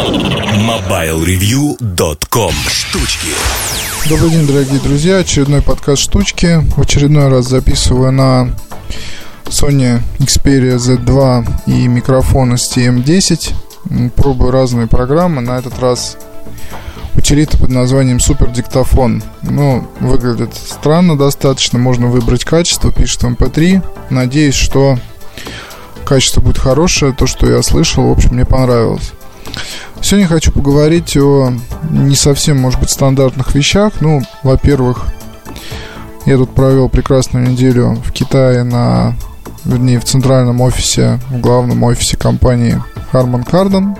MobileReview.com Штучки Добрый день, дорогие друзья. Очередной подкаст «Штучки». В очередной раз записываю на Sony Xperia Z2 и микрофон STM10. Пробую разные программы. На этот раз утилита под названием Супер Диктофон. Ну, выглядит странно достаточно. Можно выбрать качество, пишет MP3. Надеюсь, что качество будет хорошее. То, что я слышал, в общем, мне понравилось. Сегодня хочу поговорить о не совсем, может быть, стандартных вещах. Ну, во-первых, я тут провел прекрасную неделю в Китае на, вернее, в центральном офисе, в главном офисе компании Harman Kardon.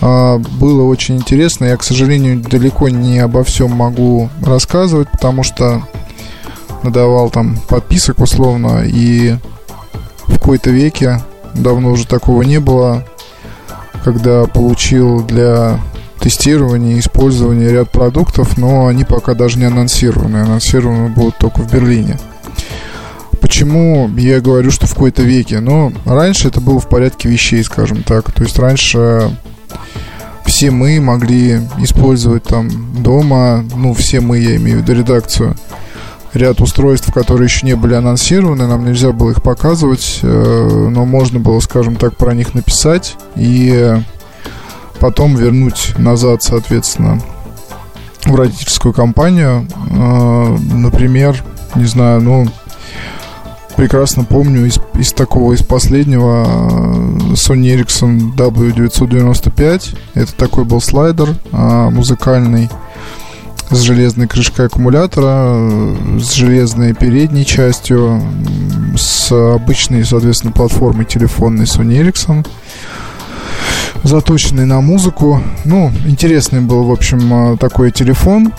А, было очень интересно. Я, к сожалению, далеко не обо всем могу рассказывать, потому что надавал там подписок условно, и в какой-то веке, давно уже такого не было, когда получил для тестирования и использования ряд продуктов, но они пока даже не анонсированы. Анонсированы будут только в Берлине. Почему я говорю, что в какой-то веке? Ну, раньше это было в порядке вещей, скажем так. То есть раньше все мы могли использовать там дома, ну, все мы, я имею в виду редакцию, ряд устройств, которые еще не были анонсированы, нам нельзя было их показывать, э, но можно было, скажем так, про них написать и потом вернуть назад, соответственно, в родительскую компанию. Э, например, не знаю, ну, прекрасно помню из, из такого, из последнего э, Sony Ericsson W995. Это такой был слайдер музыкальный с железной крышкой аккумулятора, с железной передней частью, с обычной, соответственно, платформой телефонной Sony Ericsson, заточенный на музыку. Ну, интересный был, в общем, такой телефон.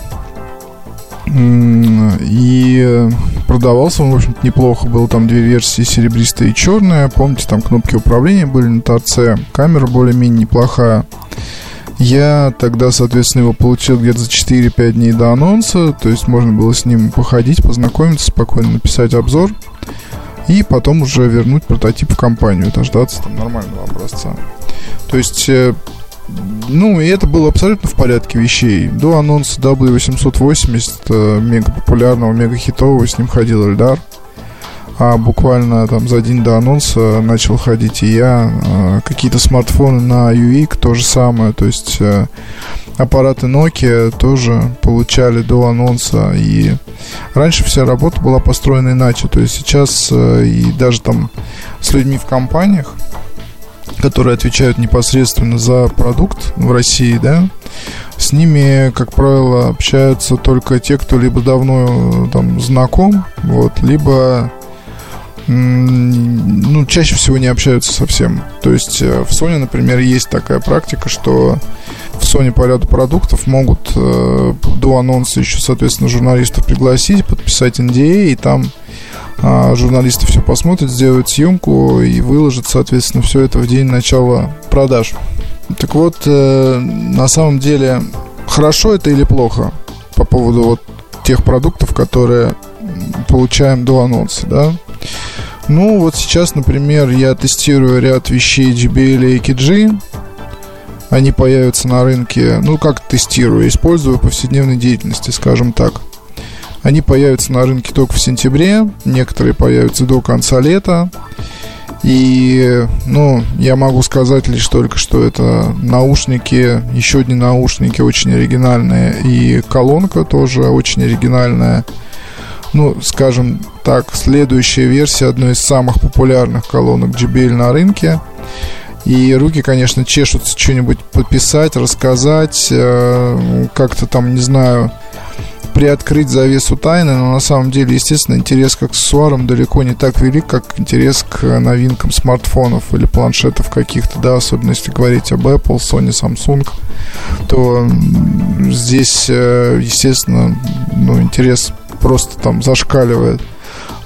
И продавался он, в общем-то, неплохо. Было там две версии, серебристая и черная. Помните, там кнопки управления были на торце. Камера более-менее неплохая. Я тогда, соответственно, его получил где-то за 4-5 дней до анонса, то есть можно было с ним походить, познакомиться, спокойно написать обзор и потом уже вернуть прототип в компанию, дождаться там нормального образца. То есть, э, ну, и это было абсолютно в порядке вещей. До анонса W880, э, мега популярного, мега хитового, с ним ходил Эльдар а буквально там за день до анонса начал ходить и я. А, какие-то смартфоны на UIC то же самое, то есть э, аппараты Nokia тоже получали до анонса. И раньше вся работа была построена иначе. То есть сейчас э, и даже там с людьми в компаниях, которые отвечают непосредственно за продукт в России, да, с ними, как правило, общаются только те, кто либо давно э, там знаком, вот, либо ну, чаще всего не общаются совсем. То есть э, в Sony, например, есть такая практика, что в Sony по ряду продуктов могут э, до анонса еще, соответственно, журналистов пригласить, подписать NDA, и там э, журналисты все посмотрят, сделают съемку и выложат, соответственно, все это в день начала продаж. Так вот, э, на самом деле, хорошо это или плохо по поводу вот тех продуктов, которые получаем до анонса, да? Ну, вот сейчас, например, я тестирую ряд вещей JBL и AKG. Они появятся на рынке, ну, как тестирую, использую в повседневной деятельности, скажем так. Они появятся на рынке только в сентябре, некоторые появятся до конца лета. И, ну, я могу сказать лишь только, что это наушники, еще одни наушники очень оригинальные, и колонка тоже очень оригинальная ну, скажем так, следующая версия одной из самых популярных колонок JBL на рынке. И руки, конечно, чешутся что-нибудь подписать, рассказать, э, как-то там, не знаю, приоткрыть завесу тайны, но на самом деле, естественно, интерес к аксессуарам далеко не так велик, как интерес к новинкам смартфонов или планшетов каких-то, да, особенно если говорить об Apple, Sony, Samsung, то здесь, э, естественно, ну, интерес просто там зашкаливает.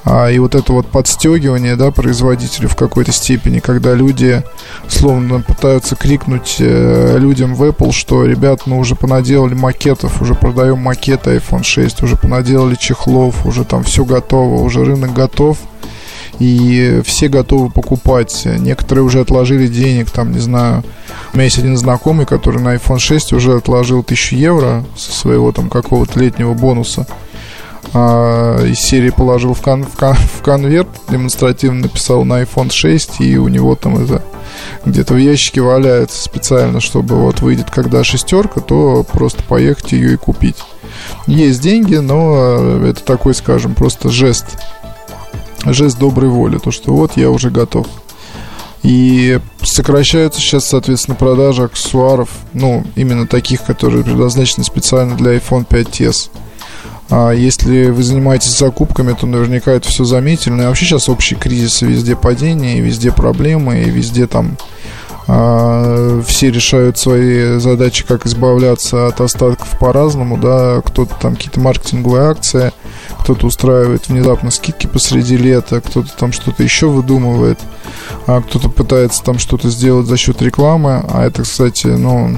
А, и вот это вот подстегивание, да, производителей в какой-то степени, когда люди словно пытаются крикнуть э, людям в Apple, что, ребят, мы уже понаделали макетов, уже продаем макеты iPhone 6, уже понаделали чехлов, уже там все готово, уже рынок готов. и все готовы покупать. Некоторые уже отложили денег, там, не знаю, у меня есть один знакомый, который на iPhone 6 уже отложил 1000 евро со своего там какого-то летнего бонуса а, из серии положил в, кон, в, кон, в конверт, демонстративно написал на iPhone 6, и у него там это где-то в ящике валяется специально, чтобы вот выйдет когда шестерка, то просто поехать ее и купить. Есть деньги, но это такой, скажем, просто жест. Жест доброй воли, то что вот я уже готов. И сокращаются сейчас, соответственно, продажи аксессуаров, ну, именно таких, которые предназначены специально для iPhone 5s. А если вы занимаетесь закупками, то наверняка это все заметили. Ну и вообще сейчас общий кризис, везде падение, везде проблемы, и везде там а, все решают свои задачи, как избавляться от остатков по-разному, да, кто-то там какие-то маркетинговые акции, кто-то устраивает внезапно скидки посреди лета, кто-то там что-то еще выдумывает, а кто-то пытается там что-то сделать за счет рекламы, а это, кстати, ну,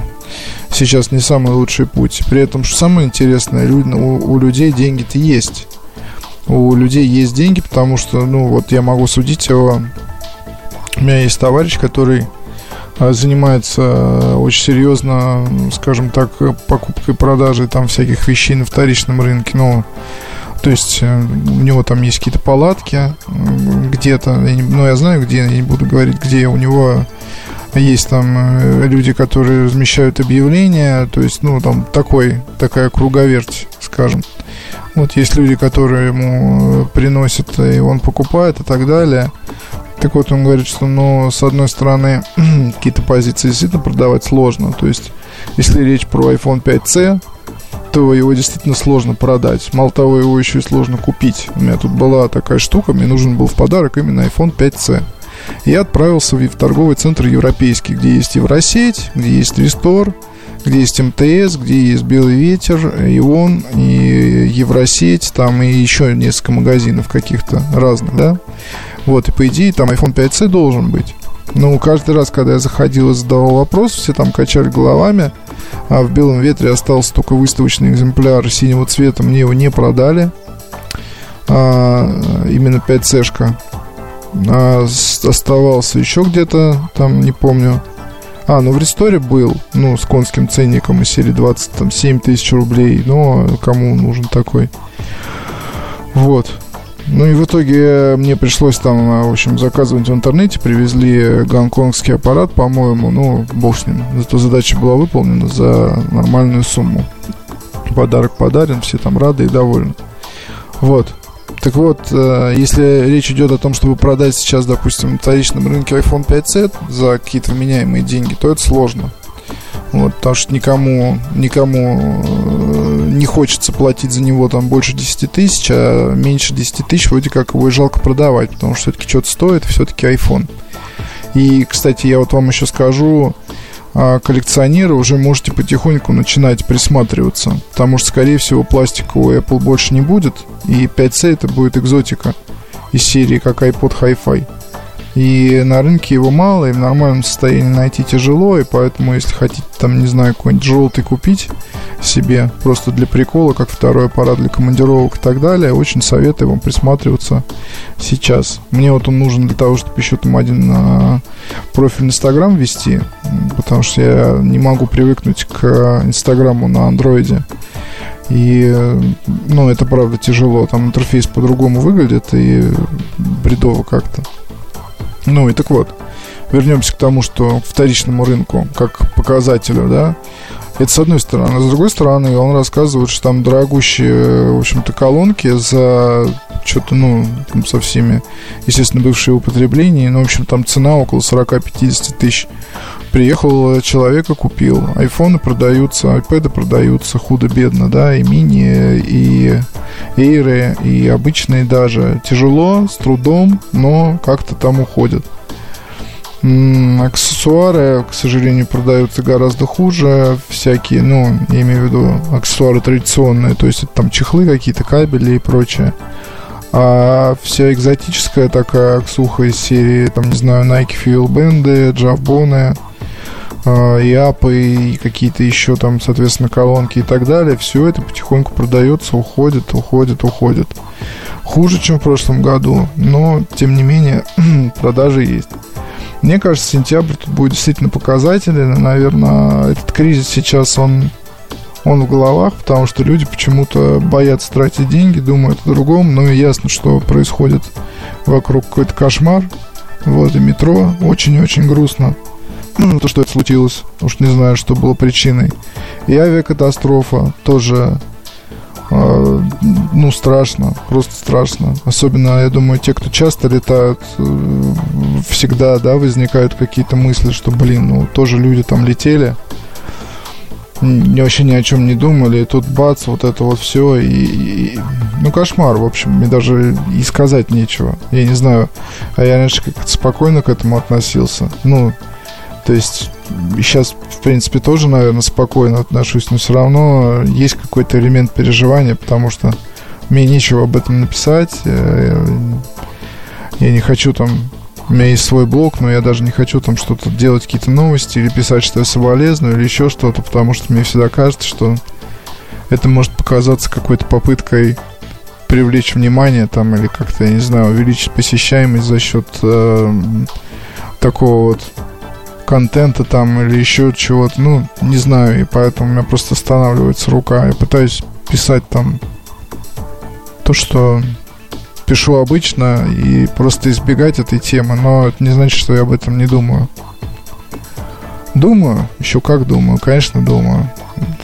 сейчас не самый лучший путь. При этом, что самое интересное, у, у людей деньги-то есть. У людей есть деньги, потому что, ну, вот я могу судить его. У меня есть товарищ, который а, занимается э, очень серьезно, скажем так, покупкой и продажей там всяких вещей на вторичном рынке. Ну, то есть э, у него там есть какие-то палатки где-то, ну, я знаю, где, я не буду говорить, где у него есть там э, люди, которые размещают объявления, то есть, ну, там такой, такая круговерть, скажем. Вот есть люди, которые ему э, приносят, и он покупает и так далее. Так вот, он говорит, что, ну, с одной стороны, какие-то позиции действительно продавать сложно. То есть, если речь про iPhone 5C, то его действительно сложно продать. Мало того, его еще и сложно купить. У меня тут была такая штука, мне нужен был в подарок именно iPhone 5C я отправился в торговый центр европейский, где есть Евросеть, где есть Рестор, где есть МТС, где есть Белый ветер, Ион и Евросеть, там и еще несколько магазинов каких-то разных, да. Вот, и по идее там iPhone 5C должен быть. Но каждый раз, когда я заходил и задавал вопрос, все там качали головами, а в белом ветре остался только выставочный экземпляр синего цвета, мне его не продали. А, именно 5C-шка а, оставался еще где-то, там, не помню. А, ну в ресторе был, ну, с конским ценником из серии 27 тысяч рублей. Но кому нужен такой? Вот. Ну и в итоге мне пришлось там, в общем, заказывать в интернете. Привезли гонконгский аппарат, по-моему. Ну, бог с ним. Зато задача была выполнена за нормальную сумму. Подарок подарен, все там рады и довольны. Вот. Так вот, э, если речь идет о том, чтобы продать сейчас, допустим, на вторичном рынке iPhone 5C за какие-то вменяемые деньги, то это сложно. Вот, потому что никому, никому э, не хочется платить за него там больше 10 тысяч, а меньше 10 тысяч вроде как его и жалко продавать, потому что все-таки что-то стоит, все-таки iPhone. И, кстати, я вот вам еще скажу, коллекционеры уже можете потихоньку начинать присматриваться. Потому что, скорее всего, пластикового Apple больше не будет. И 5C это будет экзотика из серии как iPod Hi-Fi. И на рынке его мало, и в нормальном состоянии найти тяжело, и поэтому, если хотите, там, не знаю, какой-нибудь желтый купить себе, просто для прикола, как второй аппарат для командировок и так далее, очень советую вам присматриваться сейчас. Мне вот он нужен для того, чтобы еще там один а, профиль Инстаграм вести, потому что я не могу привыкнуть к Инстаграму на андроиде. И, ну, это правда тяжело. Там интерфейс по-другому выглядит и бредово как-то. Ну и так вот, вернемся к тому, что вторичному рынку, как показателю, да, это с одной стороны. С другой стороны, он рассказывает, что там дорогущие, в общем-то, колонки за что-то, ну, там со всеми, естественно, бывшие употребления. Ну, в общем, там цена около 40-50 тысяч. Приехал человека, купил. Айфоны продаются, айпэды продаются худо-бедно, да, и мини, и эйры, и обычные даже. Тяжело, с трудом, но как-то там уходят. Аксессуары, к сожалению, продаются гораздо хуже. Всякие, ну, я имею в виду аксессуары традиционные, то есть это там чехлы какие-то, кабели и прочее. А вся экзотическая такая аксуха из серии, там, не знаю, Nike Fuel Band, Джавбоны, а, и апы, и какие-то еще там, соответственно, колонки и так далее, все это потихоньку продается, уходит, уходит, уходит. Хуже, чем в прошлом году, но, тем не менее, продажи есть. Мне кажется, сентябрь тут будет действительно показательный. Наверное, этот кризис сейчас, он, он в головах, потому что люди почему-то боятся тратить деньги, думают о другом. Но ясно, что происходит вокруг какой-то кошмар. Вот, и метро очень-очень грустно. Ну, то, что это случилось. Уж не знаю, что было причиной. И авиакатастрофа тоже ну, страшно, просто страшно. Особенно, я думаю, те, кто часто летают, э, всегда, да, возникают какие-то мысли, что, блин, ну, тоже люди там летели, не вообще ни о чем не думали, и тут бац, вот это вот все, и, и ну, кошмар, в общем, мне даже и сказать нечего. Я не знаю, а я раньше как-то спокойно к этому относился. Ну, то есть сейчас, в принципе, тоже, наверное, спокойно отношусь, но все равно есть какой-то элемент переживания, потому что мне нечего об этом написать. Э, я не хочу там... У меня есть свой блог, но я даже не хочу там что-то делать, какие-то новости или писать, что я соболезную или еще что-то, потому что мне всегда кажется, что это может показаться какой-то попыткой привлечь внимание там или как-то, я не знаю, увеличить посещаемость за счет э, такого вот контента там или еще чего-то, ну, не знаю, и поэтому у меня просто останавливается рука. Я пытаюсь писать там то, что пишу обычно, и просто избегать этой темы, но это не значит, что я об этом не думаю. Думаю, еще как думаю, конечно, думаю.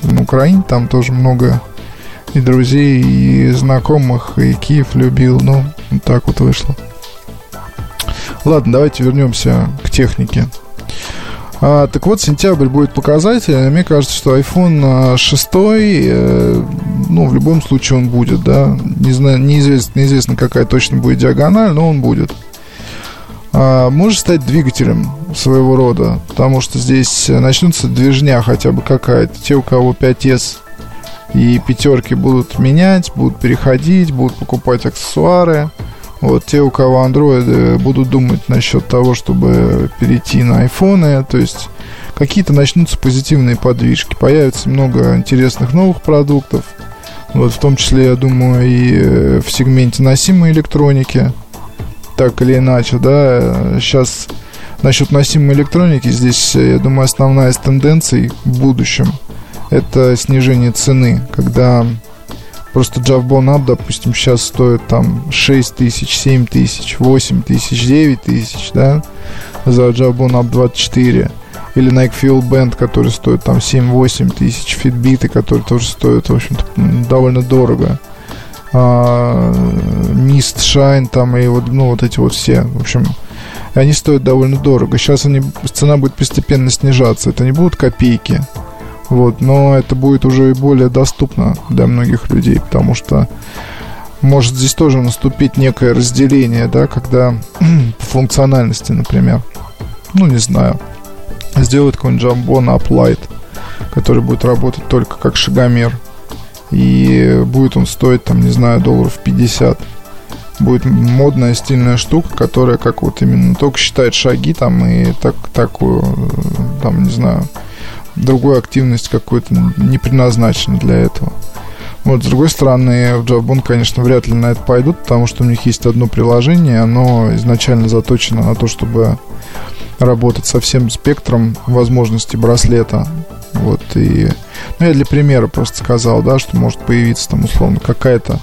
На Украине там тоже много и друзей, и знакомых, и Киев любил, ну, так вот вышло. Ладно, давайте вернемся к технике. А, так вот, сентябрь будет показатель. Мне кажется, что iPhone 6, э, ну, в любом случае он будет, да. Не знаю, неизвестно, неизвестно, какая точно будет диагональ, но он будет. А, может стать двигателем своего рода, потому что здесь начнутся движня хотя бы какая-то. Те, у кого 5S и пятерки будут менять, будут переходить, будут покупать аксессуары. Вот те, у кого Android, будут думать насчет того, чтобы перейти на айфоны, то есть какие-то начнутся позитивные подвижки, появится много интересных новых продуктов, вот в том числе, я думаю, и э, в сегменте носимой электроники, так или иначе, да, сейчас насчет носимой электроники, здесь, я думаю, основная из тенденций в будущем это снижение цены, когда Просто Javbon Up, допустим, сейчас стоит там 6 тысяч, 7 тысяч, 8 тысяч, 9 тысяч, да, за Javbon Up 24. Или Nike Fuel Band, который стоит там 7-8 тысяч, фитбиты, которые тоже стоят, в общем-то, довольно дорого. А, Mist Shine там и вот, ну, вот эти вот все, в общем, они стоят довольно дорого. Сейчас они, цена будет постепенно снижаться. Это не будут копейки. Вот, но это будет уже и более доступно для многих людей, потому что может здесь тоже наступить некое разделение, да, когда функциональности, например, ну, не знаю, сделают какой-нибудь Jambon Up Light, который будет работать только как шагомер, и будет он стоить, там, не знаю, долларов 50. Будет модная, стильная штука, которая как вот именно только считает шаги там и так, такую, там, не знаю, другую активность какую-то не предназначена для этого. Вот, с другой стороны, в Jabon, конечно, вряд ли на это пойдут, потому что у них есть одно приложение, оно изначально заточено на то, чтобы работать со всем спектром возможностей браслета. Вот, и... Ну, я для примера просто сказал, да, что может появиться там, условно, какая-то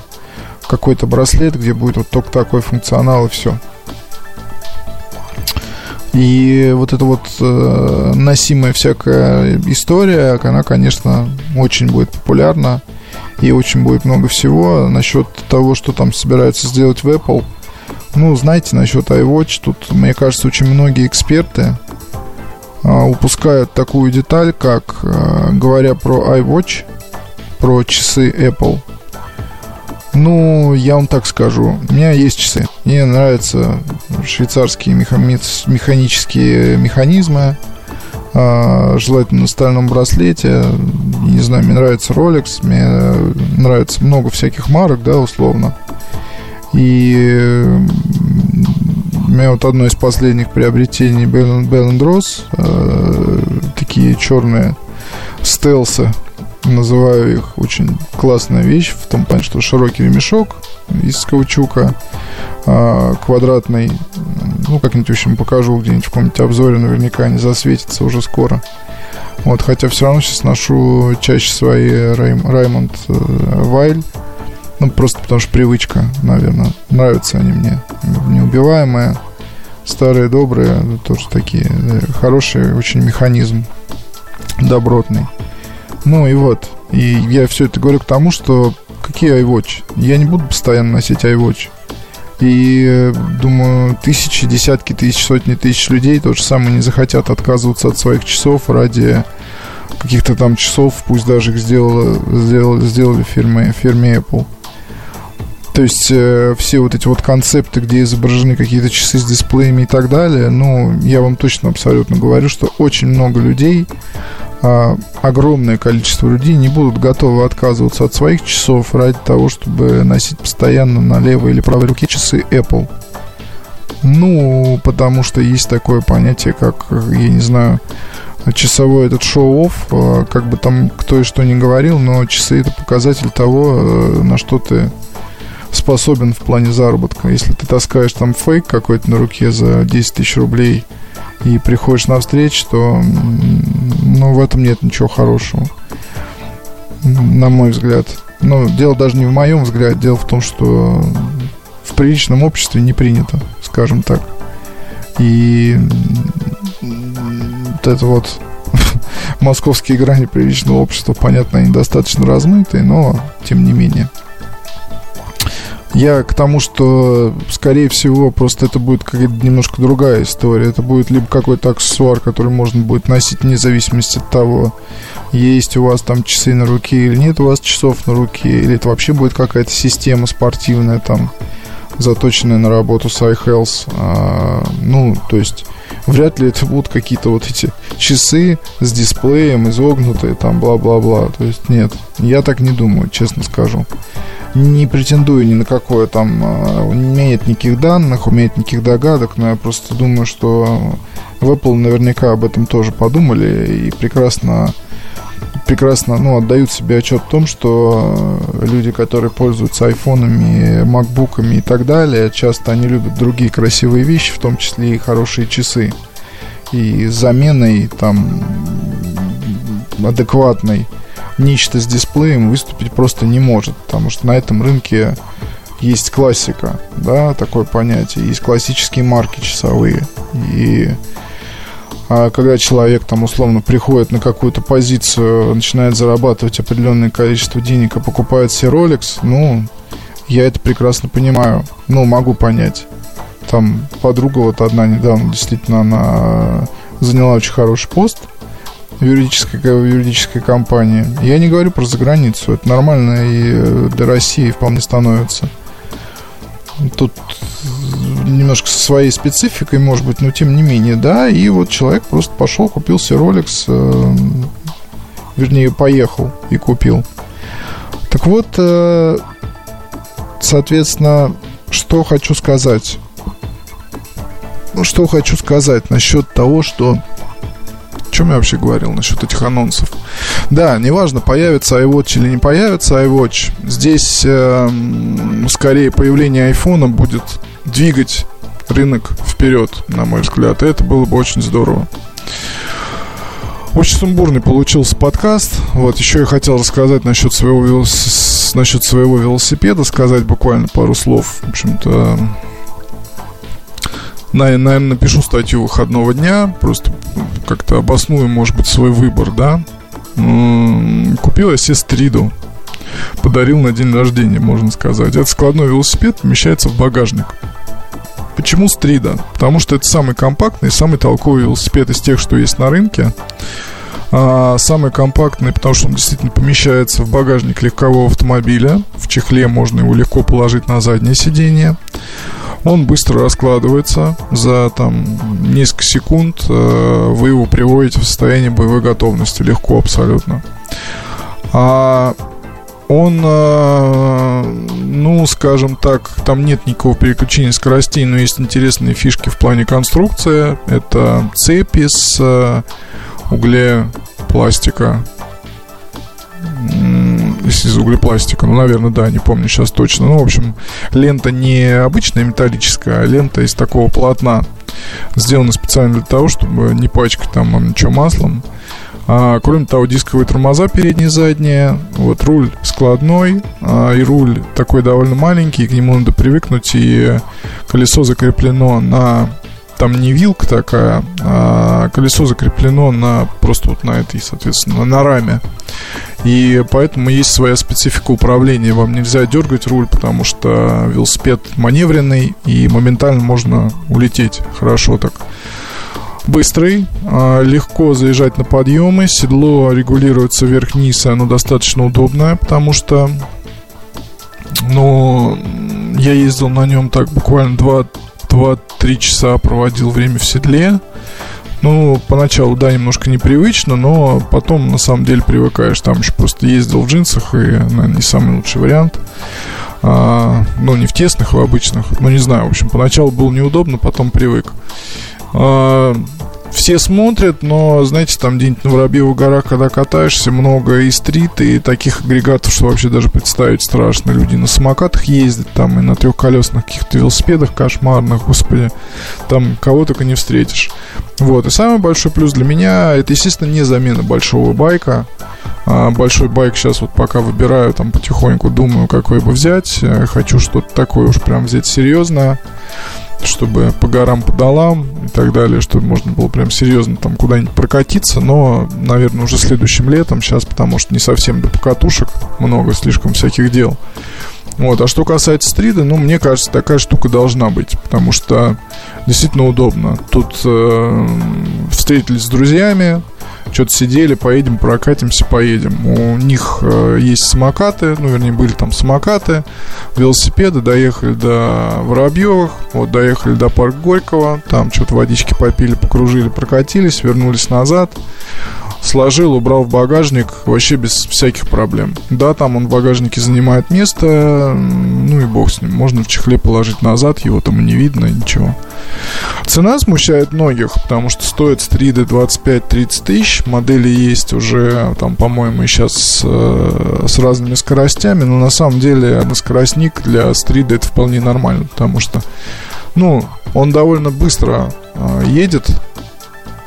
какой-то браслет, где будет вот только такой функционал и все. И вот эта вот э, носимая всякая история, она, конечно, очень будет популярна. И очень будет много всего. Насчет того, что там собираются сделать в Apple. Ну, знаете, насчет iWatch, тут, мне кажется, очень многие эксперты э, упускают такую деталь, как, э, говоря про iWatch, про часы Apple – ну, я вам так скажу. У меня есть часы. Мне нравятся швейцарские механические механизмы. А, желательно на стальном браслете. Не знаю, мне нравится Rolex. Мне нравится много всяких марок, да, условно. И у меня вот одно из последних приобретений Bell Ross, такие черные стелсы, называю их очень классная вещь, в том плане, что широкий ремешок из каучука, а, квадратный, ну, как-нибудь, в общем, покажу где-нибудь в каком-нибудь обзоре, наверняка они засветятся уже скоро. Вот, хотя все равно сейчас ношу чаще свои Раймонд Вайль, ну, просто потому что привычка, наверное. Нравятся они мне. Неубиваемые, старые, добрые, тоже такие э, хорошие, очень механизм добротный. Ну и вот. И я все это говорю к тому, что какие iWatch? Я не буду постоянно носить iWatch. И э, думаю, тысячи, десятки тысяч, сотни тысяч людей то же самое не захотят отказываться от своих часов ради каких-то там часов, пусть даже их сделала, сделали, сделали в фирме, фирме Apple. То есть э, все вот эти вот концепты, где изображены какие-то часы с дисплеями и так далее, ну, я вам точно абсолютно говорю, что очень много людей, э, огромное количество людей не будут готовы отказываться от своих часов ради того, чтобы носить постоянно на левой или правой руке часы Apple. Ну, потому что есть такое понятие, как, я не знаю, часовой этот шоу-офф, э, как бы там кто и что ни говорил, но часы это показатель того, э, на что ты способен в плане заработка. Если ты таскаешь там фейк какой-то на руке за 10 тысяч рублей и приходишь на встречу, то ну, в этом нет ничего хорошего. На мой взгляд. Ну, дело даже не в моем взгляде, дело в том, что в приличном обществе не принято, скажем так. И вот это вот московские грани приличного общества, понятно, они достаточно размытые, но тем не менее. Я к тому, что, скорее всего, просто это будет какая-то немножко другая история. Это будет либо какой-то аксессуар, который можно будет носить вне зависимости от того, есть у вас там часы на руке или нет у вас часов на руке, или это вообще будет какая-то система спортивная там, заточенная на работу с iHealth. А, ну, то есть вряд ли это будут какие-то вот эти часы с дисплеем, изогнутые, там, бла-бла-бла. То есть нет, я так не думаю, честно скажу не претендую ни на какое там, а, не имеет никаких данных, умеет никаких догадок, но я просто думаю, что в Apple наверняка об этом тоже подумали и прекрасно прекрасно ну, отдают себе отчет в том, что люди, которые пользуются айфонами, макбуками и так далее, часто они любят другие красивые вещи, в том числе и хорошие часы. И заменой там адекватной нечто с дисплеем выступить просто не может, потому что на этом рынке есть классика, да, такое понятие, есть классические марки часовые. И когда человек там условно приходит на какую-то позицию, начинает зарабатывать определенное количество денег и покупает себе Rolex, ну, я это прекрасно понимаю. Ну, могу понять. Там подруга вот одна недавно действительно она заняла очень хороший пост – в юридической, юридической компании. Я не говорю про заграницу. Это нормально и для России вполне становится. Тут немножко со своей спецификой, может быть, но тем не менее, да. И вот человек просто пошел, купил себе Rolex, э, вернее, поехал и купил. Так вот, э, соответственно, что хочу сказать. Ну, что хочу сказать насчет того, что чем я вообще говорил насчет этих анонсов? Да, неважно, появится iWatch или не появится iWatch. Здесь э, скорее появление айфона будет двигать рынок вперед, на мой взгляд. И это было бы очень здорово. Очень сумбурный получился подкаст. Вот, еще я хотел рассказать насчет своего, насчет своего велосипеда, сказать буквально пару слов. В общем-то, наверное, напишу статью выходного дня, просто как-то обосную, может быть, свой выбор, да. Купил я себе стриду. Подарил на день рождения, можно сказать. Это складной велосипед помещается в багажник. Почему стрида? Потому что это самый компактный, самый толковый велосипед из тех, что есть на рынке. А, самый компактный, потому что он действительно помещается в багажник легкового автомобиля. В чехле можно его легко положить на заднее сиденье. Он быстро раскладывается за там несколько секунд. Э, вы его приводите в состояние боевой готовности легко абсолютно. А он, э, ну, скажем так, там нет никакого переключения скоростей, но есть интересные фишки в плане конструкции. Это цепи с э, углепластика. Если из углепластика, ну, наверное, да, не помню сейчас точно. Ну, в общем, лента не обычная металлическая, а лента из такого полотна. Сделана специально для того, чтобы не пачкать там ничего маслом. А, кроме того, дисковые тормоза передние и задние. Вот руль складной, а, и руль такой довольно маленький, к нему надо привыкнуть, и колесо закреплено на там не вилка такая, а колесо закреплено на просто вот на этой, соответственно, на раме. И поэтому есть своя специфика управления. Вам нельзя дергать руль, потому что велосипед маневренный, и моментально можно улететь хорошо так быстрый, а, легко заезжать на подъемы, седло регулируется вверх-вниз, оно достаточно удобное, потому что, ну, я ездил на нем так буквально 2-3 часа, проводил время в седле. Ну, поначалу, да, немножко непривычно, но потом, на самом деле, привыкаешь. Там еще просто ездил в джинсах, и, наверное, не самый лучший вариант. А, ну, не в тесных, а в обычных. Ну, не знаю, в общем, поначалу было неудобно, потом привык. А, все смотрят, но, знаете, там где-нибудь на Воробьевых горах, когда катаешься, много и стрит, и таких агрегатов, что вообще даже представить страшно. Люди на самокатах ездят, там, и на трехколесных каких-то велосипедах кошмарных, господи. Там кого только не встретишь. Вот, и самый большой плюс для меня, это, естественно, не замена большого байка. А большой байк сейчас вот пока выбираю, там, потихоньку думаю, какой бы взять. Э, хочу что-то такое уж прям взять серьезное чтобы по горам, по долам и так далее, чтобы можно было прям серьезно там куда-нибудь прокатиться, но, наверное, уже следующим летом сейчас, потому что не совсем до покатушек, много слишком всяких дел. Вот, а что касается стрида, ну, мне кажется, такая штука должна быть, потому что действительно удобно. Тут э, встретились с друзьями, что-то сидели, поедем, прокатимся, поедем. У них э, есть самокаты, ну, вернее, были там самокаты, велосипеды, доехали до Воробьевых, вот, доехали до парка Горького, там что-то водички попили, покружили, прокатились, вернулись назад сложил, убрал в багажник вообще без всяких проблем. Да, там он в багажнике занимает место, ну и бог с ним. Можно в чехле положить назад, его там не видно, ничего. Цена смущает многих, потому что стоит стриды 25-30 тысяч. Модели есть уже, там, по-моему, сейчас с, э, с разными скоростями, но на самом деле скоростник для стрида это вполне нормально, потому что, ну, он довольно быстро э, едет,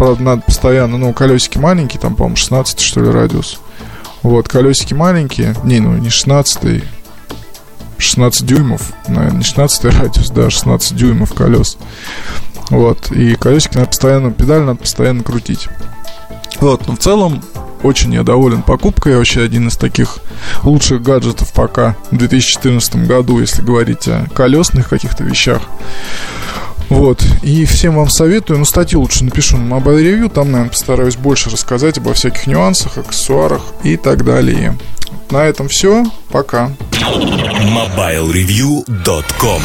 правда, надо постоянно, ну, колесики маленькие, там, по-моему, 16 что ли, радиус. Вот, колесики маленькие, не, ну, не 16 16 дюймов, наверное, не 16 радиус, да, 16 дюймов колес. Вот, и колесики надо постоянно, педаль надо постоянно крутить. Вот, но в целом очень я доволен покупкой. Вообще один из таких лучших гаджетов пока в 2014 году, если говорить о колесных каких-то вещах. Вот. И всем вам советую. Ну, статью лучше напишу на Mobile Review. Там, наверное, постараюсь больше рассказать обо всяких нюансах, аксессуарах и так далее. На этом все. Пока. MobileReview.com